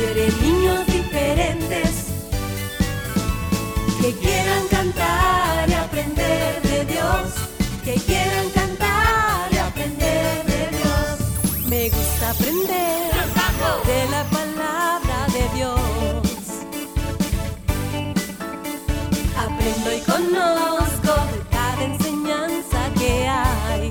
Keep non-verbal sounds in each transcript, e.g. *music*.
quiere niños diferentes que quieran cantar y aprender de Dios, que quieran cantar y aprender de Dios. Me gusta aprender de la palabra de Dios. Aprendo y conozco de cada enseñanza que hay.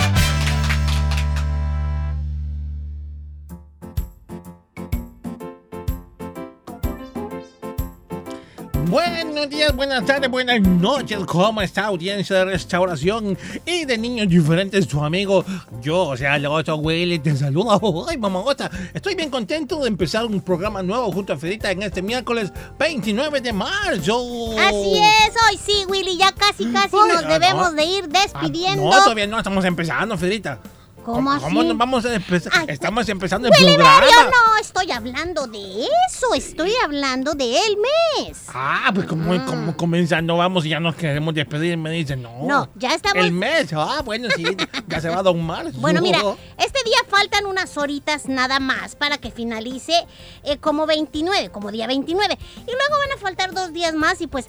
Buenos días, buenas tardes, buenas noches. ¿Cómo está audiencia de restauración y de niños diferentes? Tu amigo, yo, o sea, el otro Willy, te saluda. *laughs* Ay, mamagota. Estoy bien contento de empezar un programa nuevo junto a Fedita en este miércoles 29 de marzo. Así es, hoy sí, Willy, ya casi casi Ay, nos ah, debemos no. de ir Ah, despidiendo. no, todavía no estamos empezando, Fedita. ¿Cómo así? ¿Cómo nos vamos a empezar? Ay, Estamos empezando el Willy programa. Mario, no estoy hablando de eso, estoy hablando del mes. Ah, pues como, como comenzando vamos y ya nos queremos despedir, me dicen, no. No, ya estamos- El mes, ah, bueno, sí, ya se va a don marzo. Bueno, mira, este día faltan unas horitas nada más para que finalice eh, como 29, como día 29. Y luego van a faltar dos días más y pues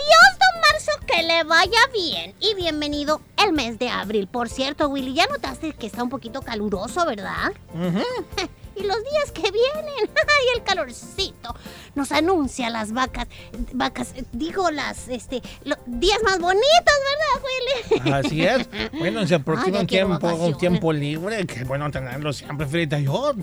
adiós, don Marzo, que le vaya bien. Y bienvenido el mes de abril. Por cierto, Willy, ya notaste que está un poquito caluroso, ¿verdad? Ujú. *laughs* Y los días que vienen, *laughs* y el calorcito nos anuncia las vacas, vacas, digo las, este, los días más bonitos, ¿verdad, Willy? *laughs* Así es. Bueno, se aproxima Ay, un tiempo, un tiempo libre, que bueno tenerlo siempre, Frita. Yo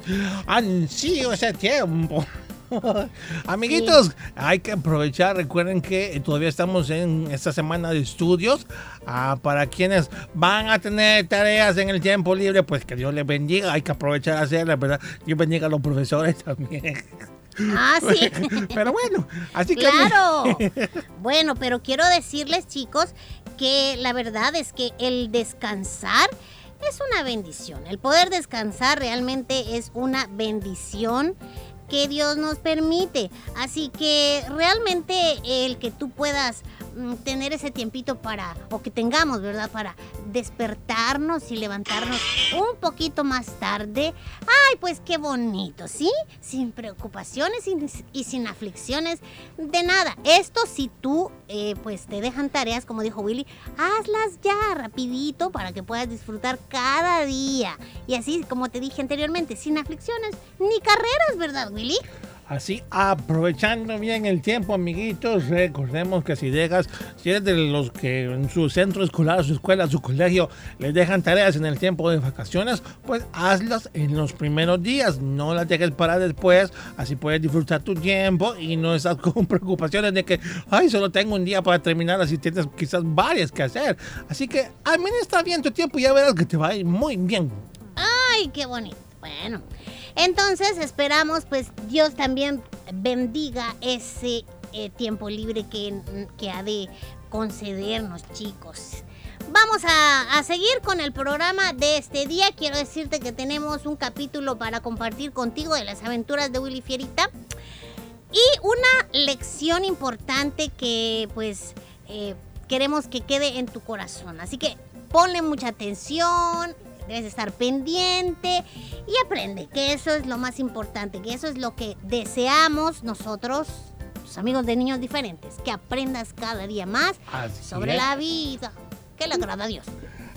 ansío ese tiempo. *laughs* Amiguitos, hay que aprovechar. Recuerden que todavía estamos en esta semana de estudios. Ah, para quienes van a tener tareas en el tiempo libre, pues que Dios les bendiga. Hay que aprovechar a hacerlas, ¿verdad? Dios bendiga a los profesores *laughs* también. Ah, sí. *laughs* Pero bueno, así que. Claro. Bueno, pero quiero decirles, chicos, que la verdad es que el descansar es una bendición. El poder descansar realmente es una bendición que Dios nos permite. Así que realmente el que tú puedas tener ese tiempito para, o que tengamos, ¿verdad? Para despertarnos y levantarnos un poquito más tarde. Ay, pues qué bonito, ¿sí? Sin preocupaciones y, y sin aflicciones de nada. Esto si tú, eh, pues te dejan tareas, como dijo Willy, hazlas ya rapidito para que puedas disfrutar cada día. Y así, como te dije anteriormente, sin aflicciones ni carreras, ¿verdad, Willy? Así, aprovechando bien el tiempo, amiguitos, recordemos que si dejas, si eres de los que en su centro escolar, su escuela, su colegio, les dejan tareas en el tiempo de vacaciones, pues hazlas en los primeros días, no las dejes para después, así puedes disfrutar tu tiempo y no estás *laughs* con preocupaciones de que, ay, solo tengo un día para terminar, así tienes quizás varias que hacer. Así que administra bien tu tiempo y ya verás que te va a ir muy bien. Ay, qué bonito. Bueno, entonces esperamos pues Dios también bendiga ese eh, tiempo libre que, ha de concedernos, chicos. Vamos a, a seguir con el programa de este día. Quiero decirte que tenemos un capítulo para compartir contigo de las aventuras de Willy Fierita. Y una lección importante que pues eh, queremos que quede en tu corazón. Así que ponle mucha atención, Debes estar pendiente y aprende, que eso es lo más importante, que eso es lo que deseamos nosotros, los amigos de niños diferentes, que aprendas cada día más Así sobre es. la vida, que le agrada a Dios.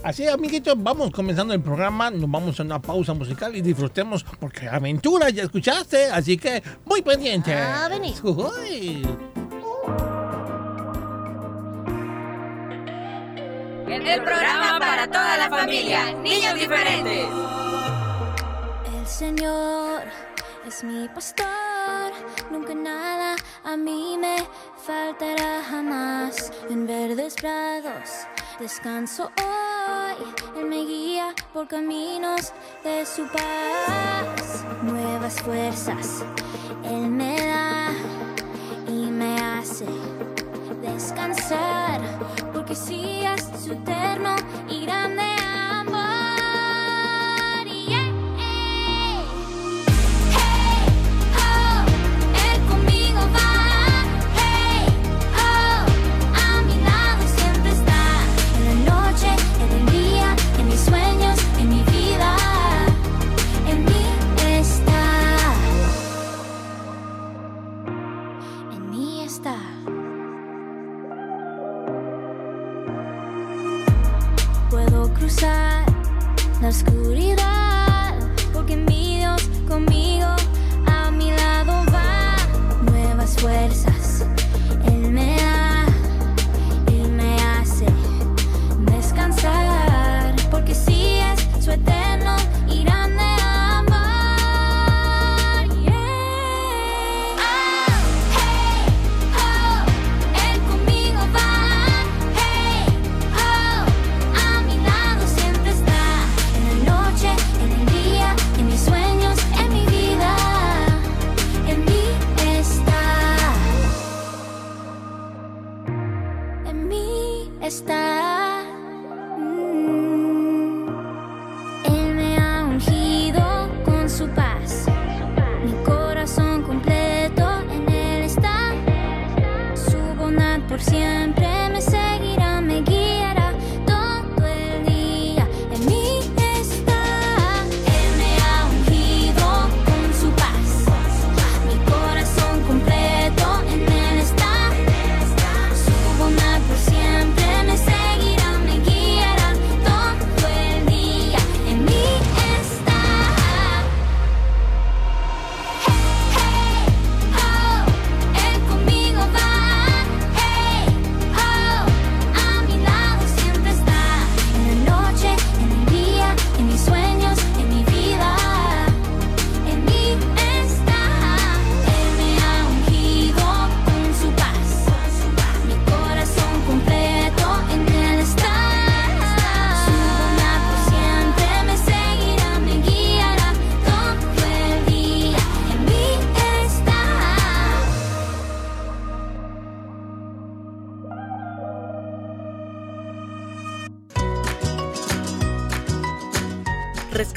Así, amiguitos, vamos comenzando el programa. Nos vamos a una pausa musical y disfrutemos porque aventura ya escuchaste. Así que muy pendiente. Ah, vení. Uy. El programa para toda la familia. Niños diferentes. El Señor es mi pastor, nunca nada a mí me faltará jamás. En verdes prados descanso hoy, Él me guía por caminos de su paz. Nuevas fuerzas Él me da y me hace descansar, porque sí es su eterno y grande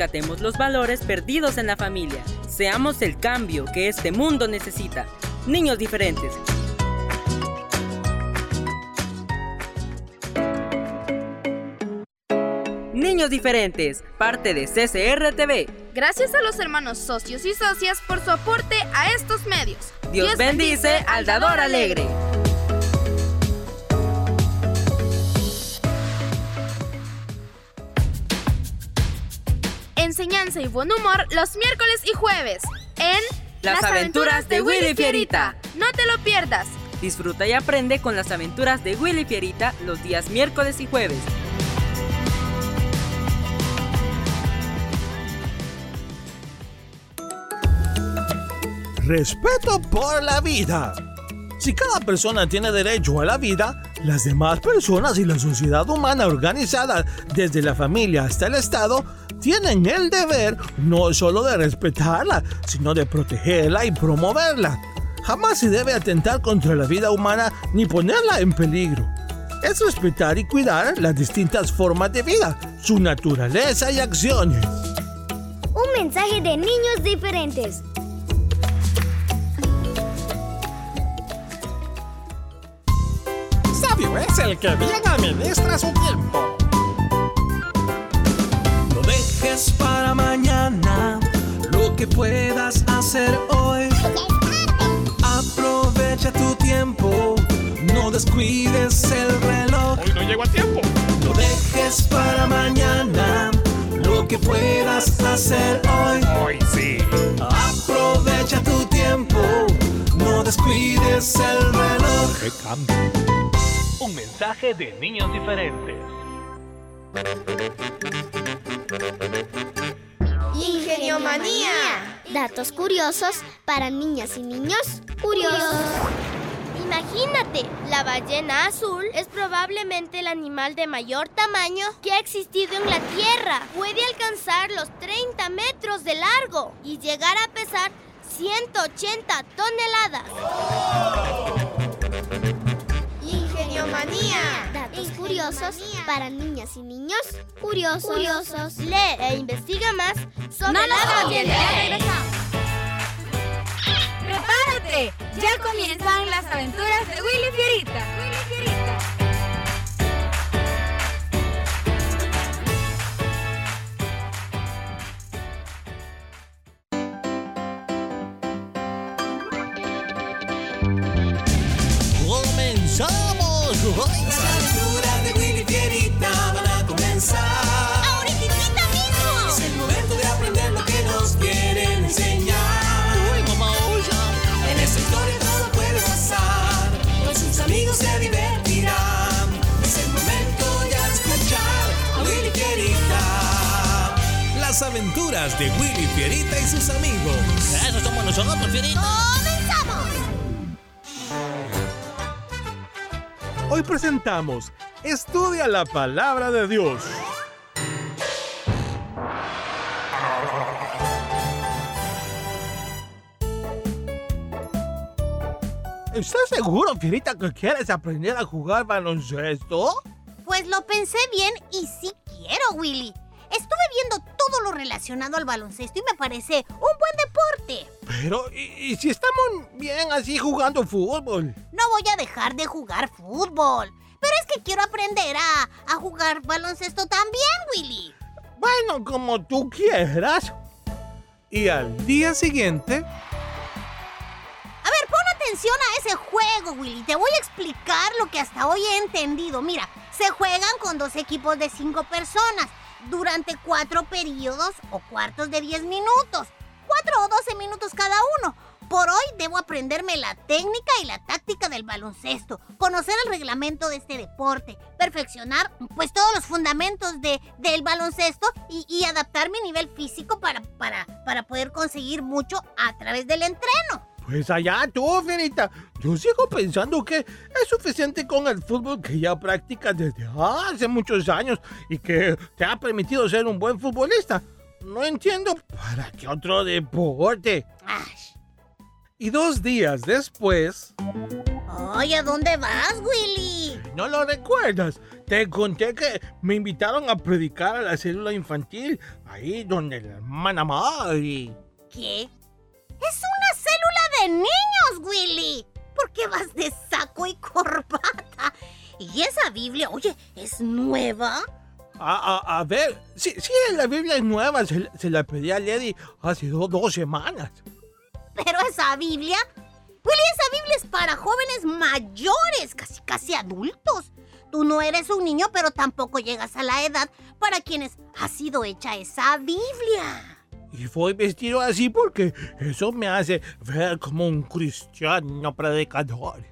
Rescatemos los valores perdidos en la familia. Seamos el cambio que este mundo necesita. Niños diferentes. Niños diferentes, parte de CCR TV. Gracias a los hermanos socios y socias por su aporte a estos medios. Dios, bendice al dador alegre. Enseñanza y buen humor los miércoles y jueves en Las aventuras de Willy Fierita. No te lo pierdas. Disfruta y aprende con las aventuras de Willy Fierita los días miércoles y jueves. Respeto por la vida. Si cada persona tiene derecho a la vida, las demás personas y la sociedad humana organizada, desde la familia hasta el Estado, tienen el deber no solo de respetarla, sino de protegerla y promoverla. Jamás se debe atentar contra la vida humana ni ponerla en peligro. Es respetar y cuidar las distintas formas de vida, su naturaleza y acciones. Un mensaje de niños diferentes. es el que bien administra su tiempo. No dejes para mañana lo que puedas hacer hoy. Aprovecha tu tiempo, no descuides el reloj. Hoy no llego a tiempo. No dejes para mañana lo que puedas hacer hoy. Hoy sí. Aprovecha tu tiempo, no descuides el reloj. Que cambio. Un mensaje de niños diferentes. Ingeniomanía. Datos curiosos para niñas y niños curiosos. Imagínate, la ballena azul es probablemente el animal de mayor tamaño que ha existido en la Tierra. Puede alcanzar los 30 metros de largo y llegar a pesar 180 toneladas. Ingeniomanía. Datos curiosos para niñas y niños curiosos. Curiosos. Lee e investiga más sobre No la. ¡Prepárate! Ya comienzan las aventuras de Willy Fierita. Willy Fierita. ¡Comenzamos! Aventuras de Willy Fierita y sus amigos. Eso somos nosotros, Fierita. ¡Comenzamos! Hoy presentamos Estudia la palabra de Dios. ¿Estás seguro, Fierita, que quieres aprender a jugar baloncesto? Pues lo pensé bien y sí quiero, Willy. Estuve viendo todo lo relacionado al baloncesto y me parece un buen deporte. Pero, ¿y, y si estamos bien así jugando fútbol? No voy a dejar de jugar fútbol. Pero es que quiero aprender a, a jugar baloncesto también, Willy. Bueno, como tú quieras. Y al día siguiente, A ver, pon atención a ese juego, Willy. Te voy a explicar lo que hasta hoy he entendido. Mira, se juegan con dos equipos de cinco personas durante cuatro periodos o cuartos de 10 minutos. Cuatro o 12 minutos cada uno. Por hoy debo aprenderme la técnica y la táctica del baloncesto, conocer el reglamento de este deporte, perfeccionar pues todos los fundamentos de, del baloncesto y, y adaptar mi nivel físico para, para, para poder conseguir mucho a través del entreno. Pues allá tú, Fierita. Yo sigo pensando que es suficiente con el fútbol que ya practicas desde hace muchos años y que te ha permitido ser un buen futbolista. No entiendo para qué otro deporte. Ay, y dos días después, Ay, ¿a dónde vas, Willy? ¿No lo recuerdas? Te conté que me invitaron a predicar a la célula infantil, ahí donde la hermana Mari. ¿Qué? Es una célula de niños, Willy. ¿Por qué vas de saco y corbata? Y esa Biblia, oye, ¿es nueva? A, a- a ver, sí, sí, la Biblia es nueva, se, se la pedí a Lady hace do- dos semanas. Pero esa Biblia, Willy, esa Biblia es para jóvenes mayores, casi casi adultos. Tú no eres un niño, pero tampoco llegas a la edad para quienes ha sido hecha esa Biblia. Y fui vestido así porque eso me hace ver como un cristiano predicador.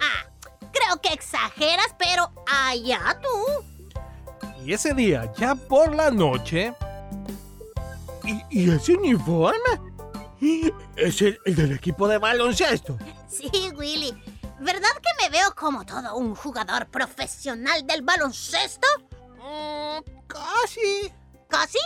Ah, creo que exageras, pero allá tú. y ese día, ya por la noche, ¿Y, y ese uniforme? Es el, el del equipo de baloncesto. Sí, Willy. ¿Verdad que me veo como todo un jugador profesional del baloncesto? Mm, casi. ¿Casi?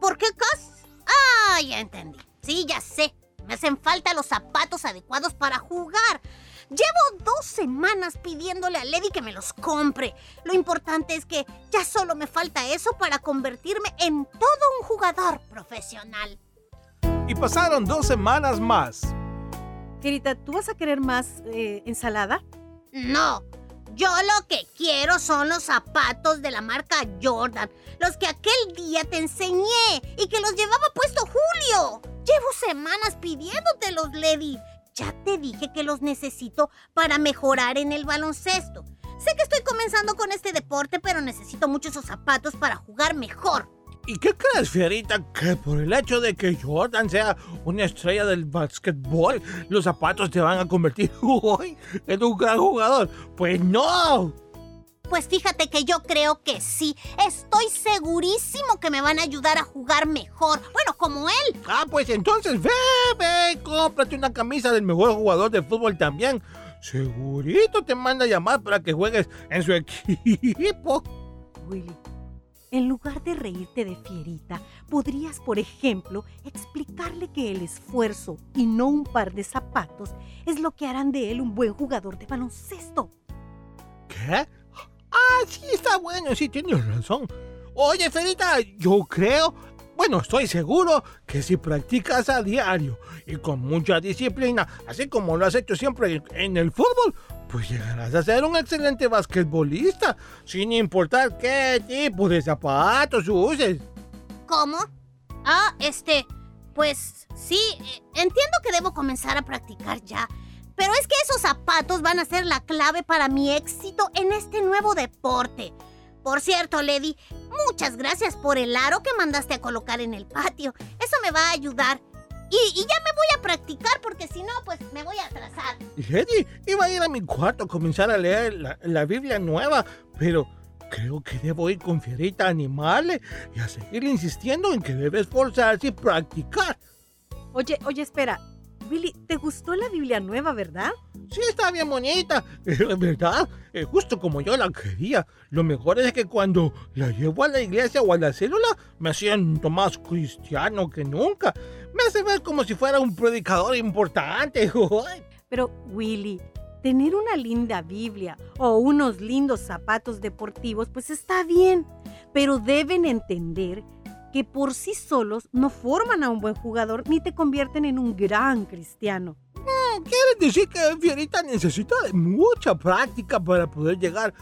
¿Por qué casi? Ah, ya entendí. Sí, ya sé. Me hacen falta los zapatos adecuados para jugar. Llevo dos semanas pidiéndole a Lady que me los compre. Lo importante es que ya solo me falta eso para convertirme en todo un jugador profesional. y pasaron dos semanas más. Fierita, ¿tú vas a querer más eh, ensalada? No, yo lo que quiero son los zapatos de la marca Jordan, los que aquel día te enseñé y que los llevaba puesto Julio. Llevo semanas pidiéndotelos, Lady. Ya te dije que los necesito para mejorar en el baloncesto. Sé que estoy comenzando con este deporte, pero necesito mucho esos zapatos para jugar mejor. ¿Y qué crees, Fierita? Que por el hecho de que Jordan sea una estrella del básquetbol, los zapatos te van a convertir *laughs* hoy en un gran jugador. Pues no. Pues fíjate que yo creo que sí. Estoy segurísimo que me van a ayudar a jugar mejor. Bueno, como él. Ah, pues entonces ve, ve, cómprate una camisa del mejor jugador de fútbol también. Segurito te manda a llamar para que juegues en su *laughs* equipo. Willy, en lugar de reírte de Fierita, podrías, por ejemplo, explicarle que el esfuerzo y no un par de zapatos es lo que harán de él un buen jugador de baloncesto. ¿Qué? Ah, sí, está bueno, sí, tienes razón. Oye, Fierita, yo creo, bueno, estoy seguro que si practicas a diario y con mucha disciplina, así como lo has hecho siempre en el fútbol, pues llegarás a ser un excelente basquetbolista, sin importar qué tipo de zapatos uses. ¿Cómo? Ah, este, pues sí, eh, entiendo que debo comenzar a practicar ya. Pero es que esos zapatos van a ser la clave para mi éxito en este nuevo deporte. Por cierto, Lady, muchas gracias por el aro que mandaste a colocar en el patio. Eso me va a ayudar. Y, y ya me voy a practicar porque si no, pues me voy a atrasar. Lady, iba a ir a mi cuarto a comenzar a leer la, la Biblia nueva, pero creo que debo ir con Fierita a animarle y a seguir insistiendo en que debe esforzarse y practicar. Oye, oye, espera. Willy, ¿te gustó la Biblia nueva, verdad? Sí, está bien bonita, es verdad, eh, justo como yo la quería. Lo mejor es que cuando la llevo a la iglesia o a la célula, me siento más cristiano que nunca. Me hace ver como si fuera un predicador importante. *laughs* Pero, Willy, tener una linda Biblia o unos lindos zapatos deportivos, pues está bien. Pero deben entender que por sí solos no forman a un buen jugador ni te convierten en un gran cristiano. No, quiere decir que Fierita necesita de mucha práctica para poder llegar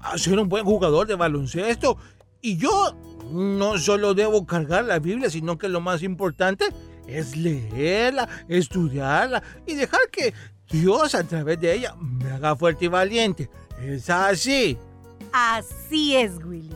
a ser un buen jugador de baloncesto. Y yo no solo debo cargar la Biblia, sino que lo más importante es leerla, estudiarla y dejar que Dios a través de ella me haga fuerte y valiente. Es así. Así es, Willy.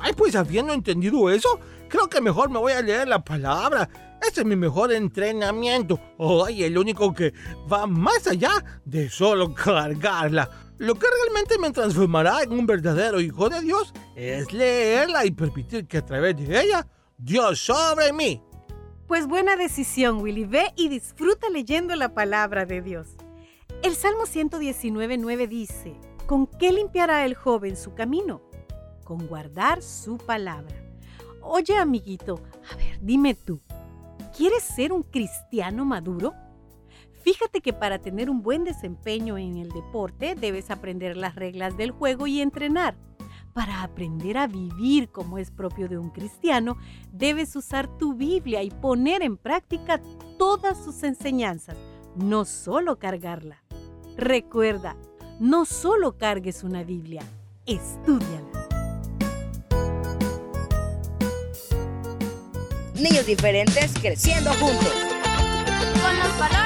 Ay, pues habiendo entendido eso, creo que mejor me voy a leer la palabra. Ese es mi mejor entrenamiento. Ay, el único que va más allá de solo *laughs* cargarla. Lo que realmente me transformará en un verdadero hijo de Dios es leerla y permitir que a través de ella Dios sobre mí. Pues buena decisión, Willy. Ve y disfruta leyendo la palabra de Dios. El Salmo 119.9 dice, ¿con qué limpiará el joven su camino? Con guardar su palabra. Oye, amiguito, a ver, dime tú, ¿quieres ser un cristiano maduro? Fíjate que para tener un buen desempeño en el deporte debes aprender las reglas del juego y entrenar. Para aprender a vivir como es propio de un cristiano, debes usar tu Biblia y poner en práctica todas sus enseñanzas, no solo cargarla. Recuerda, no solo cargues una Biblia, estúdiala. Niños diferentes creciendo juntos. Con los valores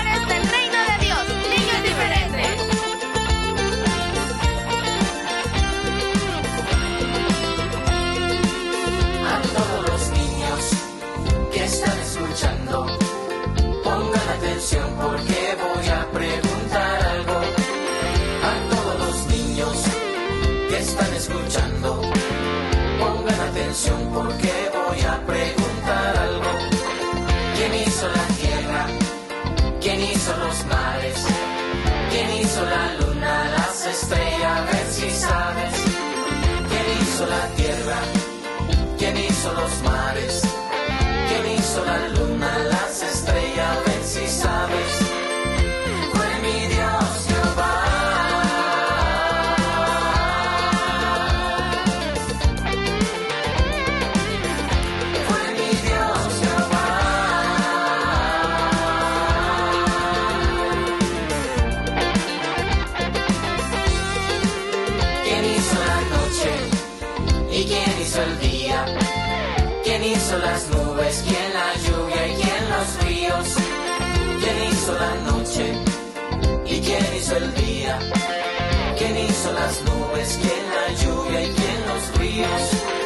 hizo el día? ¿Quién hizo las nubes? ¿Quién la lluvia? ¿Y quién los ríos? ¿Quién hizo la noche? hizo el día? ¿Quién hizo las nubes? ¿Quién la lluvia y quién los ríos?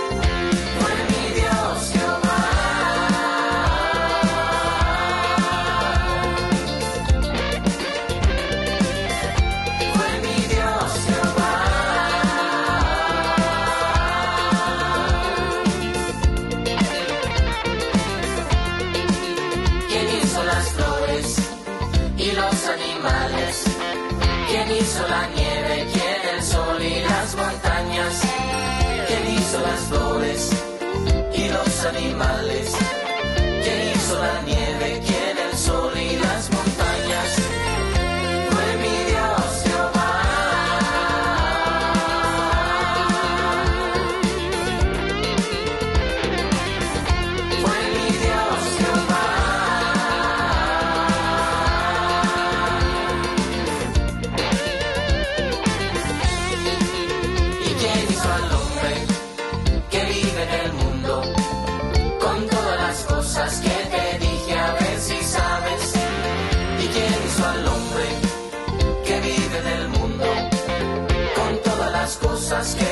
Cosas que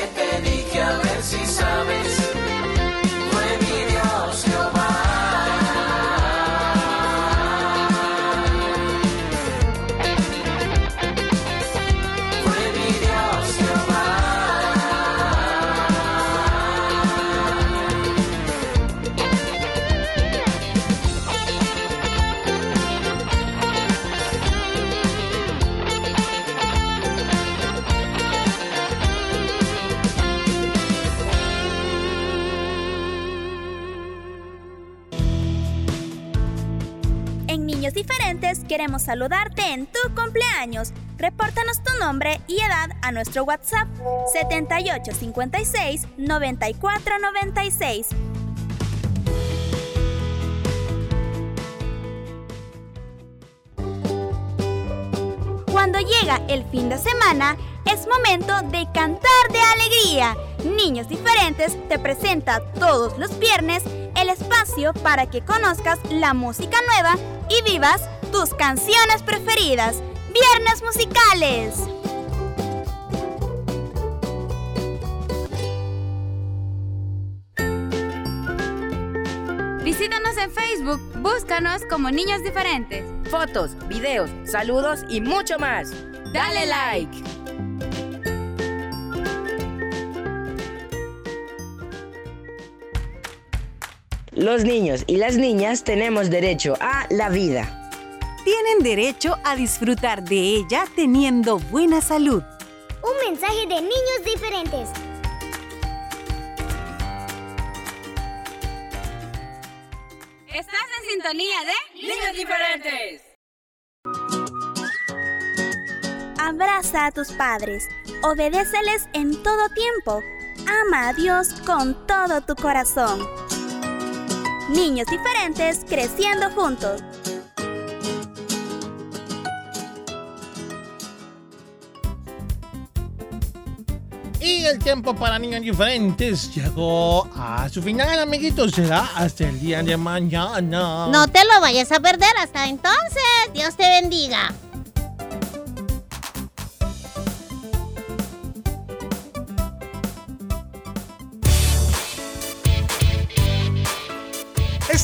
queremos saludarte en tu cumpleaños. Repórtanos tu nombre y edad a nuestro WhatsApp 7856 9496. Cuando llega el fin de semana, es momento de cantar de alegría. Niños Diferentes te presenta todos los viernes el espacio para que conozcas la música nueva y vivas tus canciones preferidas. Viernes musicales. Visítanos en Facebook, búscanos como Niños Diferentes. Fotos, videos, saludos y mucho más. Dale like. Los niños y las niñas tenemos derecho a la vida. Tienen derecho a disfrutar de ella teniendo buena salud. Un mensaje de niños diferentes. Estás en sintonía de Niños Diferentes. Abraza a tus padres, obedéceles en todo tiempo, ama a Dios con todo tu corazón. Niños diferentes creciendo juntos. El tiempo para niños diferentes llegó a su final, amiguitos. Será hasta el día de mañana. No te lo vayas a perder hasta entonces. Dios te bendiga.